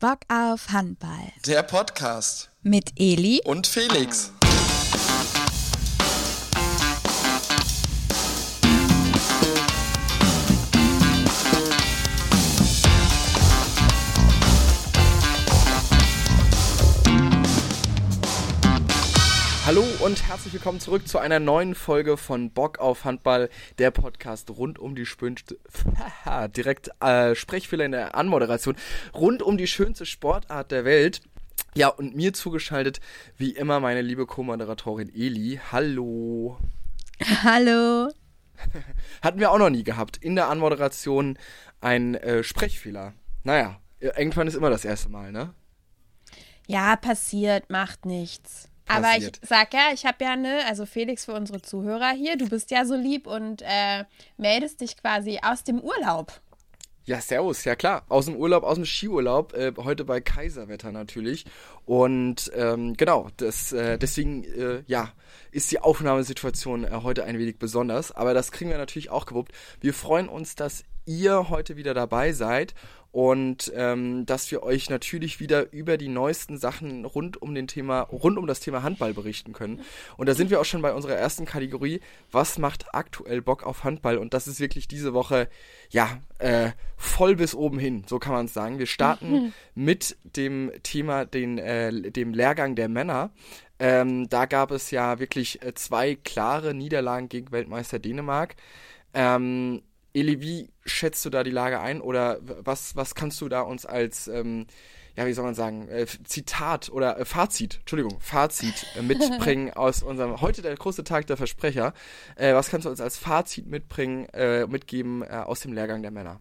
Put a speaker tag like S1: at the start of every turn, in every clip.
S1: Bock auf Handball.
S2: Der Podcast.
S1: Mit Eli
S2: und Felix. Und herzlich willkommen zurück zu einer neuen Folge von Bock auf Handball, der Podcast rund um die schönste, direkt äh, Sprechfehler in der Anmoderation, rund um die schönste Sportart der Welt. Ja, und mir zugeschaltet, wie immer, meine liebe Co-Moderatorin Eli. Hallo.
S1: Hallo.
S2: Hatten wir auch noch nie gehabt. In der Anmoderation ein äh, Sprechfehler. Naja, irgendwann ist immer das erste Mal, ne?
S1: Ja, passiert, macht nichts. Aber ich sag ja, ich habe ja ne, also Felix für unsere Zuhörer hier, du bist ja so lieb und äh, meldest dich quasi aus dem Urlaub.
S2: Ja, servus, ja klar. Aus dem Urlaub, aus dem Skiurlaub, äh, heute bei Kaiserwetter natürlich. Und ähm, genau, das, äh, deswegen, äh, ja, ist die Aufnahmesituation äh, heute ein wenig besonders. Aber das kriegen wir natürlich auch gewuppt. Wir freuen uns, dass ihr heute wieder dabei seid und ähm, dass wir euch natürlich wieder über die neuesten Sachen rund um den Thema, rund um das Thema Handball berichten können. Und da sind wir auch schon bei unserer ersten Kategorie. Was macht aktuell Bock auf Handball? Und das ist wirklich diese Woche, ja, äh, voll bis oben hin, so kann man es sagen. Wir starten mhm. mit dem Thema, den, äh, dem Lehrgang der Männer. Ähm, da gab es ja wirklich äh, zwei klare Niederlagen gegen Weltmeister Dänemark. Ähm, Eli, wie schätzt du da die Lage ein oder was, was kannst du da uns als, ähm, ja, wie soll man sagen, äh, Zitat oder äh, Fazit, Entschuldigung, Fazit äh, mitbringen aus unserem, heute der große Tag der Versprecher. Äh, was kannst du uns als Fazit mitbringen, äh, mitgeben äh, aus dem Lehrgang der Männer?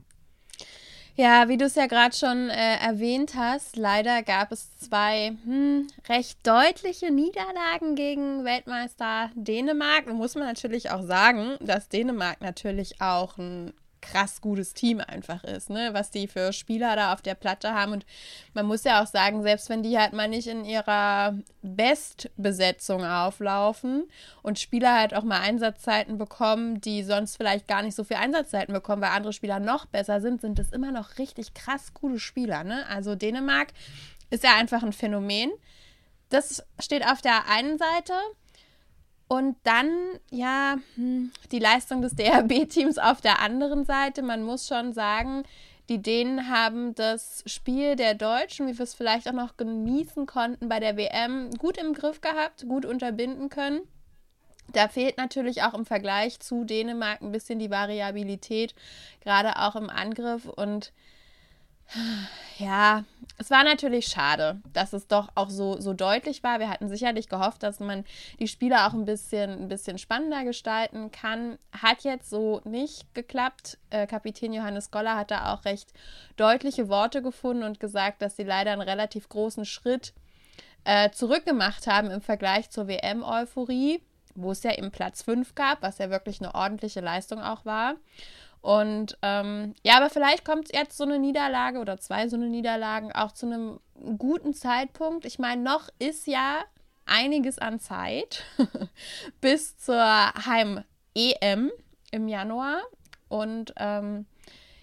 S1: Ja, wie du es ja gerade schon äh, erwähnt hast, leider gab es zwei hm, recht deutliche Niederlagen gegen Weltmeister Dänemark. Muss man natürlich auch sagen, dass Dänemark natürlich auch ein krass gutes Team einfach ist, ne? Was die für Spieler da auf der Platte haben. Und man muss ja auch sagen, selbst wenn die halt mal nicht in ihrer Bestbesetzung auflaufen und Spieler halt auch mal Einsatzzeiten bekommen, die sonst vielleicht gar nicht so viel Einsatzzeiten bekommen, weil andere Spieler noch besser sind, sind das immer noch richtig krass gute Spieler, ne? Also Dänemark ist ja einfach ein Phänomen. Das steht auf der einen Seite. Und dann, ja, hm, die Leistung des DRB-Teams auf der anderen Seite. Man muss schon sagen, die Dänen haben das Spiel der Deutschen, wie wir es vielleicht auch noch genießen konnten bei der WM, gut im Griff gehabt, gut unterbinden können. Da fehlt natürlich auch im Vergleich zu Dänemark ein bisschen die Variabilität, gerade auch im Angriff. Und ja, es war natürlich schade, dass es doch auch so, so deutlich war. Wir hatten sicherlich gehofft, dass man die Spieler auch ein bisschen, ein bisschen spannender gestalten kann. Hat jetzt so nicht geklappt. Äh, Kapitän Johannes Goller hat da auch recht deutliche Worte gefunden und gesagt, dass sie leider einen relativ großen Schritt äh, zurückgemacht haben im Vergleich zur WM-Euphorie, wo es ja eben Platz 5 gab, was ja wirklich eine ordentliche Leistung auch war. Und ähm, ja, aber vielleicht kommt jetzt so eine Niederlage oder zwei so eine Niederlagen auch zu einem guten Zeitpunkt. Ich meine, noch ist ja einiges an Zeit bis zur Heim-EM im Januar. Und ähm,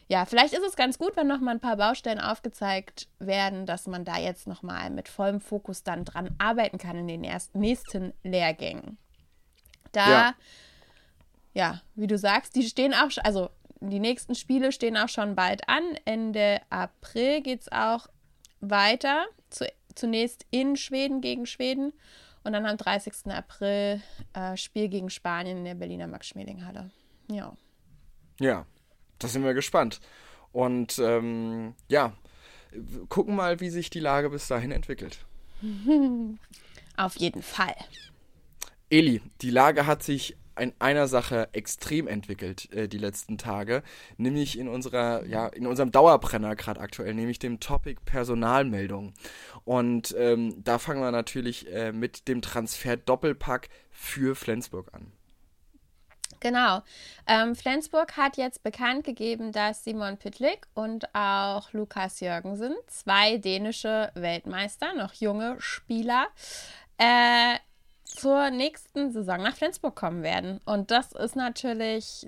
S1: ja, vielleicht ist es ganz gut, wenn noch mal ein paar Baustellen aufgezeigt werden, dass man da jetzt noch mal mit vollem Fokus dann dran arbeiten kann in den ersten, nächsten Lehrgängen. Da, ja. ja, wie du sagst, die stehen auch, also die nächsten Spiele stehen auch schon bald an. Ende April geht es auch weiter. Zu, zunächst in Schweden gegen Schweden und dann am 30. April äh, Spiel gegen Spanien in der Berliner Max-Schmeling-Halle. Ja.
S2: Ja, da sind wir gespannt. Und ähm, ja, gucken mal, wie sich die Lage bis dahin entwickelt.
S1: Auf jeden Fall.
S2: Eli, die Lage hat sich in einer Sache extrem entwickelt äh, die letzten Tage, nämlich in unserer, ja, in unserem Dauerbrenner gerade aktuell, nämlich dem Topic Personalmeldung. Und ähm, da fangen wir natürlich äh, mit dem Transfer Doppelpack für Flensburg an.
S1: Genau. Ähm, Flensburg hat jetzt bekannt gegeben, dass Simon Pitlick und auch Lukas Jürgensen, zwei dänische Weltmeister, noch junge Spieler, äh, zur nächsten Saison nach Flensburg kommen werden. Und das ist natürlich,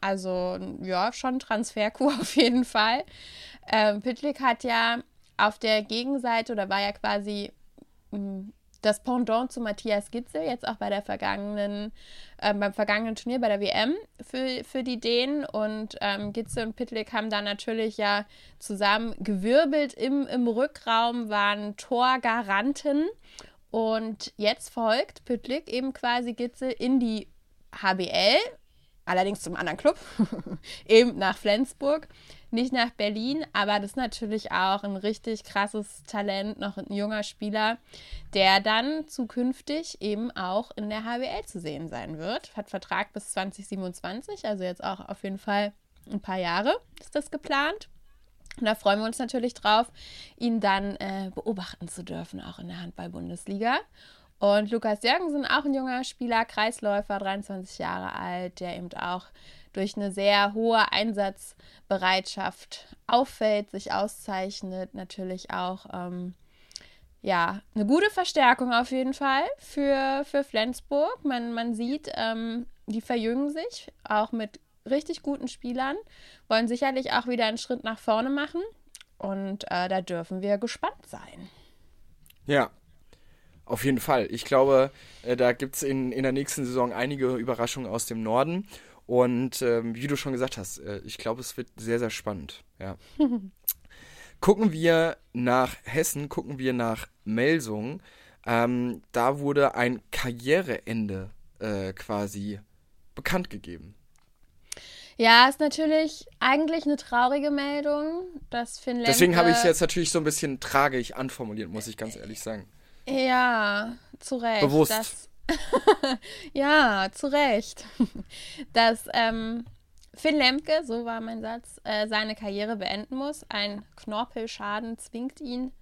S1: also ja, schon Transferkur auf jeden Fall. Ähm, Pitlick hat ja auf der Gegenseite oder war ja quasi hm, das Pendant zu Matthias Gitzel, jetzt auch bei der vergangenen, äh, beim vergangenen Turnier bei der WM für, für die Dänen. Und ähm, Gitzel und Pitlick haben da natürlich ja zusammen gewirbelt im, im Rückraum, waren Torgaranten. Und jetzt folgt Pitlick eben quasi Gitzel in die HBL, allerdings zum anderen Club, eben nach Flensburg nicht nach Berlin, aber das ist natürlich auch ein richtig krasses Talent, noch ein junger Spieler, der dann zukünftig eben auch in der HWL zu sehen sein wird. Hat Vertrag bis 2027, also jetzt auch auf jeden Fall ein paar Jahre ist das geplant. Und da freuen wir uns natürlich drauf, ihn dann äh, beobachten zu dürfen, auch in der Handball-Bundesliga. Und Lukas Jürgensen, auch ein junger Spieler, Kreisläufer, 23 Jahre alt, der eben auch durch eine sehr hohe Einsatzbereitschaft auffällt, sich auszeichnet, natürlich auch ähm, ja, eine gute Verstärkung auf jeden Fall für, für Flensburg. Man, man sieht, ähm, die verjüngen sich, auch mit richtig guten Spielern, wollen sicherlich auch wieder einen Schritt nach vorne machen. Und äh, da dürfen wir gespannt sein.
S2: Ja, auf jeden Fall. Ich glaube, äh, da gibt es in, in der nächsten Saison einige Überraschungen aus dem Norden. Und ähm, wie du schon gesagt hast, äh, ich glaube, es wird sehr, sehr spannend. Ja. gucken wir nach Hessen, gucken wir nach Melsung. Ähm, da wurde ein Karriereende äh, quasi bekannt gegeben.
S1: Ja, ist natürlich eigentlich eine traurige Meldung, dass Finn Lemke
S2: Deswegen habe ich es jetzt natürlich so ein bisschen tragisch anformuliert, muss ich ganz ehrlich sagen.
S1: Ja, zu Recht.
S2: Bewusst. Das,
S1: ja, zu Recht. Dass ähm, Finn Lemke, so war mein Satz, äh, seine Karriere beenden muss. Ein Knorpelschaden zwingt ihn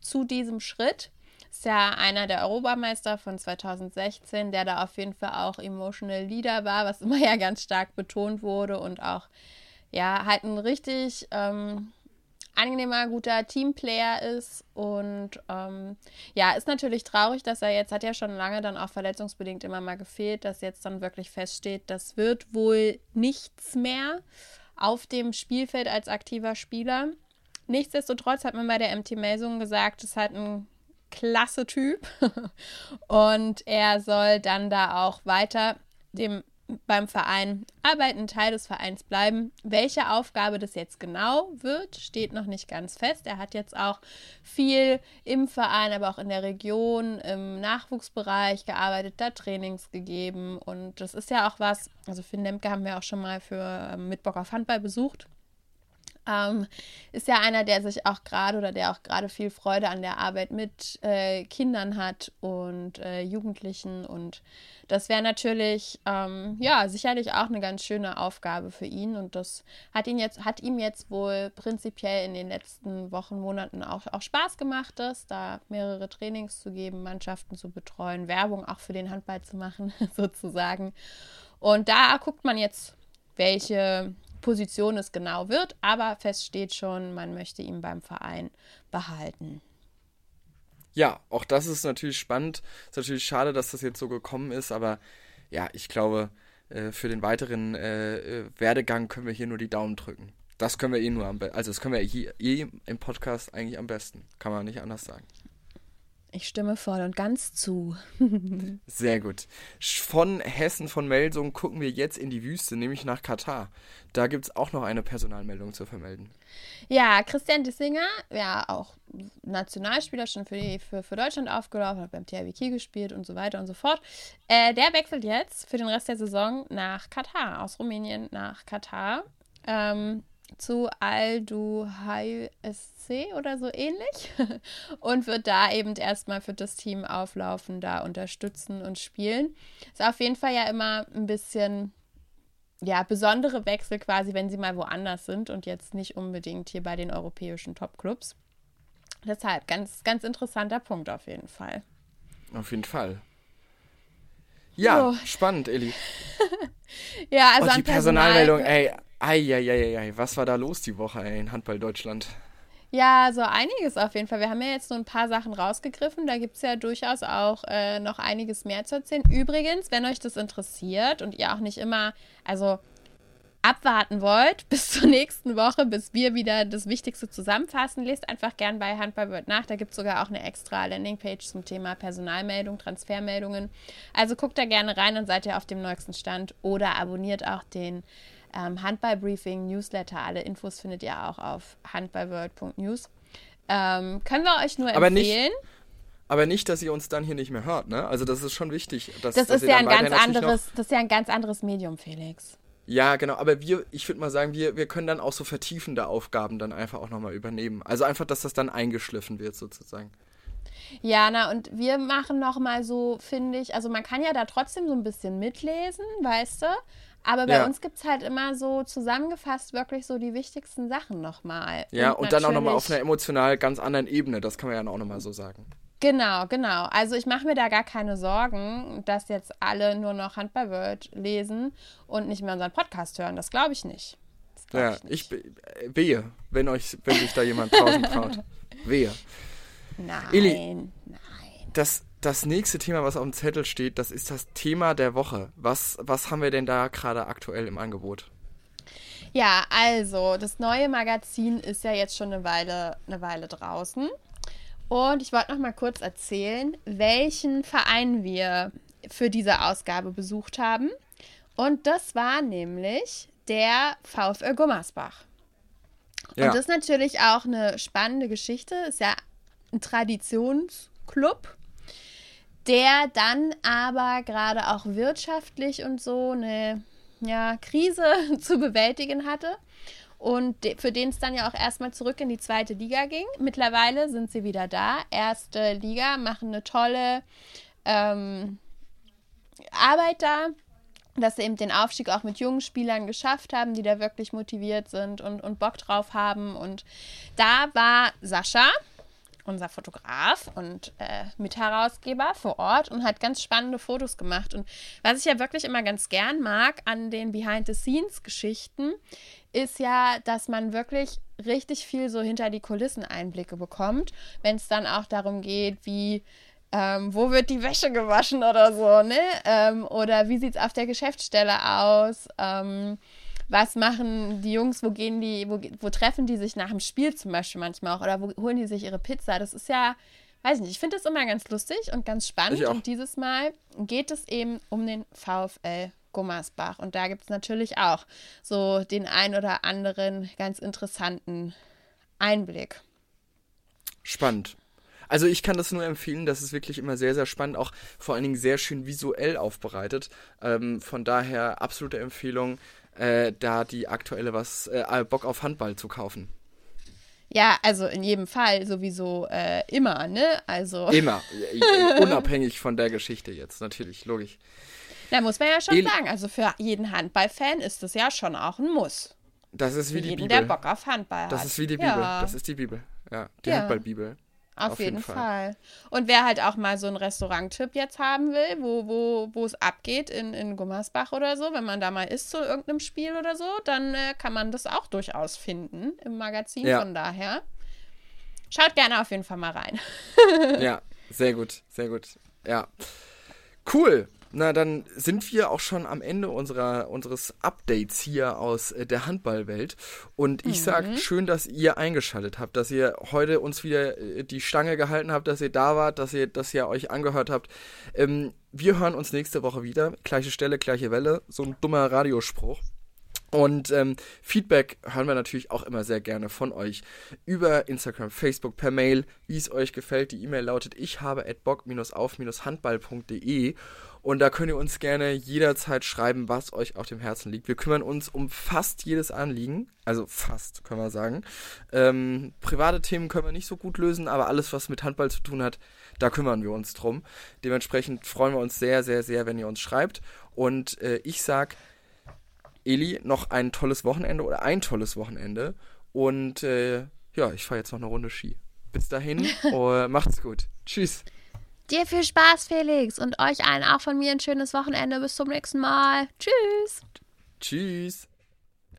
S1: zu diesem Schritt. Ist ja einer der Europameister von 2016, der da auf jeden Fall auch Emotional Leader war, was immer ja ganz stark betont wurde und auch ja halt ein richtig ähm, angenehmer, guter Teamplayer ist. Und ähm, ja, ist natürlich traurig, dass er jetzt, hat ja schon lange dann auch verletzungsbedingt immer mal gefehlt, dass jetzt dann wirklich feststeht, das wird wohl nichts mehr auf dem Spielfeld als aktiver Spieler. Nichtsdestotrotz hat man bei der MT Melsungen gesagt, es halt ein klasse Typ und er soll dann da auch weiter dem beim Verein arbeiten, Teil des Vereins bleiben. Welche Aufgabe das jetzt genau wird, steht noch nicht ganz fest. Er hat jetzt auch viel im Verein, aber auch in der Region, im Nachwuchsbereich gearbeitet, da Trainings gegeben. Und das ist ja auch was, also Finn Lemke haben wir auch schon mal für ähm, mit Bock auf Handball besucht. Ähm, ist ja einer, der sich auch gerade oder der auch gerade viel Freude an der Arbeit mit äh, Kindern hat und äh, Jugendlichen. Und das wäre natürlich, ähm, ja, sicherlich auch eine ganz schöne Aufgabe für ihn. Und das hat ihn jetzt, hat ihm jetzt wohl prinzipiell in den letzten Wochen, Monaten auch, auch Spaß gemacht, das, da mehrere Trainings zu geben, Mannschaften zu betreuen, Werbung auch für den Handball zu machen, sozusagen. Und da guckt man jetzt, welche Position es genau wird, aber fest steht schon, man möchte ihn beim Verein behalten.
S2: Ja, auch das ist natürlich spannend. Ist natürlich schade, dass das jetzt so gekommen ist, aber ja, ich glaube, äh, für den weiteren äh, äh, Werdegang können wir hier nur die Daumen drücken. Das können wir eh nur am besten. Also, das können wir hier eh im Podcast eigentlich am besten. Kann man nicht anders sagen.
S1: Ich stimme voll und ganz zu.
S2: Sehr gut. Von Hessen, von Melsung gucken wir jetzt in die Wüste, nämlich nach Katar. Da gibt es auch noch eine Personalmeldung zu vermelden.
S1: Ja, Christian Dissinger, ja auch Nationalspieler, schon für, die, für, für Deutschland aufgelaufen, hat beim THW Kiel gespielt und so weiter und so fort. Äh, der wechselt jetzt für den Rest der Saison nach Katar, aus Rumänien nach Katar. Ähm, zu Al-Duhail SC oder so ähnlich und wird da eben erstmal für das Team auflaufen, da unterstützen und spielen. Ist auf jeden Fall ja immer ein bisschen ja, besondere Wechsel quasi, wenn sie mal woanders sind und jetzt nicht unbedingt hier bei den europäischen Topclubs. Deshalb ganz, ganz interessanter Punkt auf jeden Fall.
S2: Auf jeden Fall. Ja, oh. spannend, Elli.
S1: ja, also
S2: und die Personalmeldung, ey, Eieieiei, was war da los die Woche in Handball Deutschland?
S1: Ja, so einiges auf jeden Fall. Wir haben ja jetzt so ein paar Sachen rausgegriffen. Da gibt es ja durchaus auch äh, noch einiges mehr zu erzählen. Übrigens, wenn euch das interessiert und ihr auch nicht immer, also abwarten wollt bis zur nächsten Woche, bis wir wieder das Wichtigste zusammenfassen, lest einfach gern bei Handball wird nach. Da gibt es sogar auch eine extra Landingpage zum Thema Personalmeldung, Transfermeldungen. Also guckt da gerne rein, dann seid ihr auf dem neuesten Stand oder abonniert auch den ähm, Handball-Briefing, Newsletter. Alle Infos findet ihr auch auf handballworld.news. Ähm, können wir euch nur empfehlen.
S2: Aber nicht, aber nicht, dass ihr uns dann hier nicht mehr hört, ne? Also das ist schon wichtig. Dass,
S1: das
S2: dass
S1: ist ja ein ganz anderes, das ist ja ein ganz anderes Medium, Felix.
S2: Ja, genau, aber wir, ich würde mal sagen, wir, wir können dann auch so vertiefende Aufgaben dann einfach auch nochmal übernehmen. Also einfach, dass das dann eingeschliffen wird sozusagen.
S1: Ja, na und wir machen nochmal so, finde ich, also man kann ja da trotzdem so ein bisschen mitlesen, weißt du? Aber bei ja. uns gibt es halt immer so zusammengefasst wirklich so die wichtigsten Sachen nochmal.
S2: Ja, und, und dann auch nochmal auf einer emotional ganz anderen Ebene, das kann man ja auch nochmal so sagen.
S1: Genau, genau. Also ich mache mir da gar keine Sorgen, dass jetzt alle nur noch Handballword lesen und nicht mehr unseren Podcast hören. Das glaube ich nicht.
S2: Glaub ja, ich, ich wehe, wenn euch, wenn sich da jemand draußen traut. Wehe.
S1: Nein, Eli, nein.
S2: Das, das nächste Thema, was auf dem Zettel steht, das ist das Thema der Woche. Was, was haben wir denn da gerade aktuell im Angebot?
S1: Ja, also das neue Magazin ist ja jetzt schon eine Weile, eine Weile draußen. Und ich wollte noch mal kurz erzählen, welchen Verein wir für diese Ausgabe besucht haben. Und das war nämlich der VfL Gummersbach. Ja. Und das ist natürlich auch eine spannende Geschichte. Ist ja ein Traditionsclub, der dann aber gerade auch wirtschaftlich und so eine ja, Krise zu bewältigen hatte und für den es dann ja auch erstmal zurück in die zweite Liga ging. Mittlerweile sind sie wieder da. Erste Liga, machen eine tolle ähm, Arbeit da, dass sie eben den Aufstieg auch mit jungen Spielern geschafft haben, die da wirklich motiviert sind und, und Bock drauf haben. Und da war Sascha, unser Fotograf und äh, Mitherausgeber vor Ort und hat ganz spannende Fotos gemacht. Und was ich ja wirklich immer ganz gern mag an den Behind-the-Scenes-Geschichten, ist ja, dass man wirklich richtig viel so hinter die Kulissen Einblicke bekommt, wenn es dann auch darum geht, wie ähm, wo wird die Wäsche gewaschen oder so, ne? Ähm, oder wie sieht es auf der Geschäftsstelle aus? Ähm, was machen die Jungs, wo gehen die, wo, wo treffen die sich nach dem Spiel zum Beispiel manchmal auch oder wo holen die sich ihre Pizza? Das ist ja, weiß nicht, ich finde das immer ganz lustig und ganz spannend. Und dieses Mal geht es eben um den VfL Gummersbach. Und da gibt es natürlich auch so den ein oder anderen ganz interessanten Einblick.
S2: Spannend. Also ich kann das nur empfehlen, das ist wirklich immer sehr, sehr spannend, auch vor allen Dingen sehr schön visuell aufbereitet. Ähm, von daher absolute Empfehlung, äh, da die aktuelle was äh, Bock auf Handball zu kaufen.
S1: Ja, also in jedem Fall sowieso äh, immer, ne? Also
S2: immer, unabhängig von der Geschichte jetzt, natürlich, logisch.
S1: Da muss man ja schon El sagen, also für jeden Handballfan ist das ja schon auch ein Muss.
S2: Das ist wie die
S1: jeden,
S2: Bibel.
S1: der Bock auf Handball hat.
S2: Das ist wie die Bibel. Ja. Das ist die Bibel. Ja, die ja. Handballbibel.
S1: Auf, auf jeden, jeden Fall. Fall. Und wer halt auch mal so einen Restaurant-Tipp jetzt haben will, wo, wo, wo es abgeht in, in Gummersbach oder so, wenn man da mal ist zu irgendeinem Spiel oder so, dann äh, kann man das auch durchaus finden im Magazin. Ja. Von daher schaut gerne auf jeden Fall mal rein.
S2: ja, sehr gut, sehr gut. Ja. Cool. Na, dann sind wir auch schon am Ende unserer, unseres Updates hier aus äh, der Handballwelt. Und ich mhm. sage, schön, dass ihr eingeschaltet habt, dass ihr heute uns wieder äh, die Stange gehalten habt, dass ihr da wart, dass ihr, dass ihr euch angehört habt. Ähm, wir hören uns nächste Woche wieder. Gleiche Stelle, gleiche Welle. So ein dummer Radiospruch. Und ähm, Feedback hören wir natürlich auch immer sehr gerne von euch über Instagram, Facebook, per Mail, wie es euch gefällt. Die E-Mail lautet ich habe at bock-auf-handball.de und da könnt ihr uns gerne jederzeit schreiben, was euch auf dem Herzen liegt. Wir kümmern uns um fast jedes Anliegen. Also fast, können wir sagen. Ähm, private Themen können wir nicht so gut lösen, aber alles, was mit Handball zu tun hat, da kümmern wir uns drum. Dementsprechend freuen wir uns sehr, sehr, sehr, wenn ihr uns schreibt. Und äh, ich sag, Eli, noch ein tolles Wochenende oder ein tolles Wochenende. Und äh, ja, ich fahre jetzt noch eine Runde Ski. Bis dahin, oh, macht's gut. Tschüss.
S1: Dir viel Spaß, Felix. Und euch allen auch von mir ein schönes Wochenende. Bis zum nächsten Mal. Tschüss.
S2: Tschüss.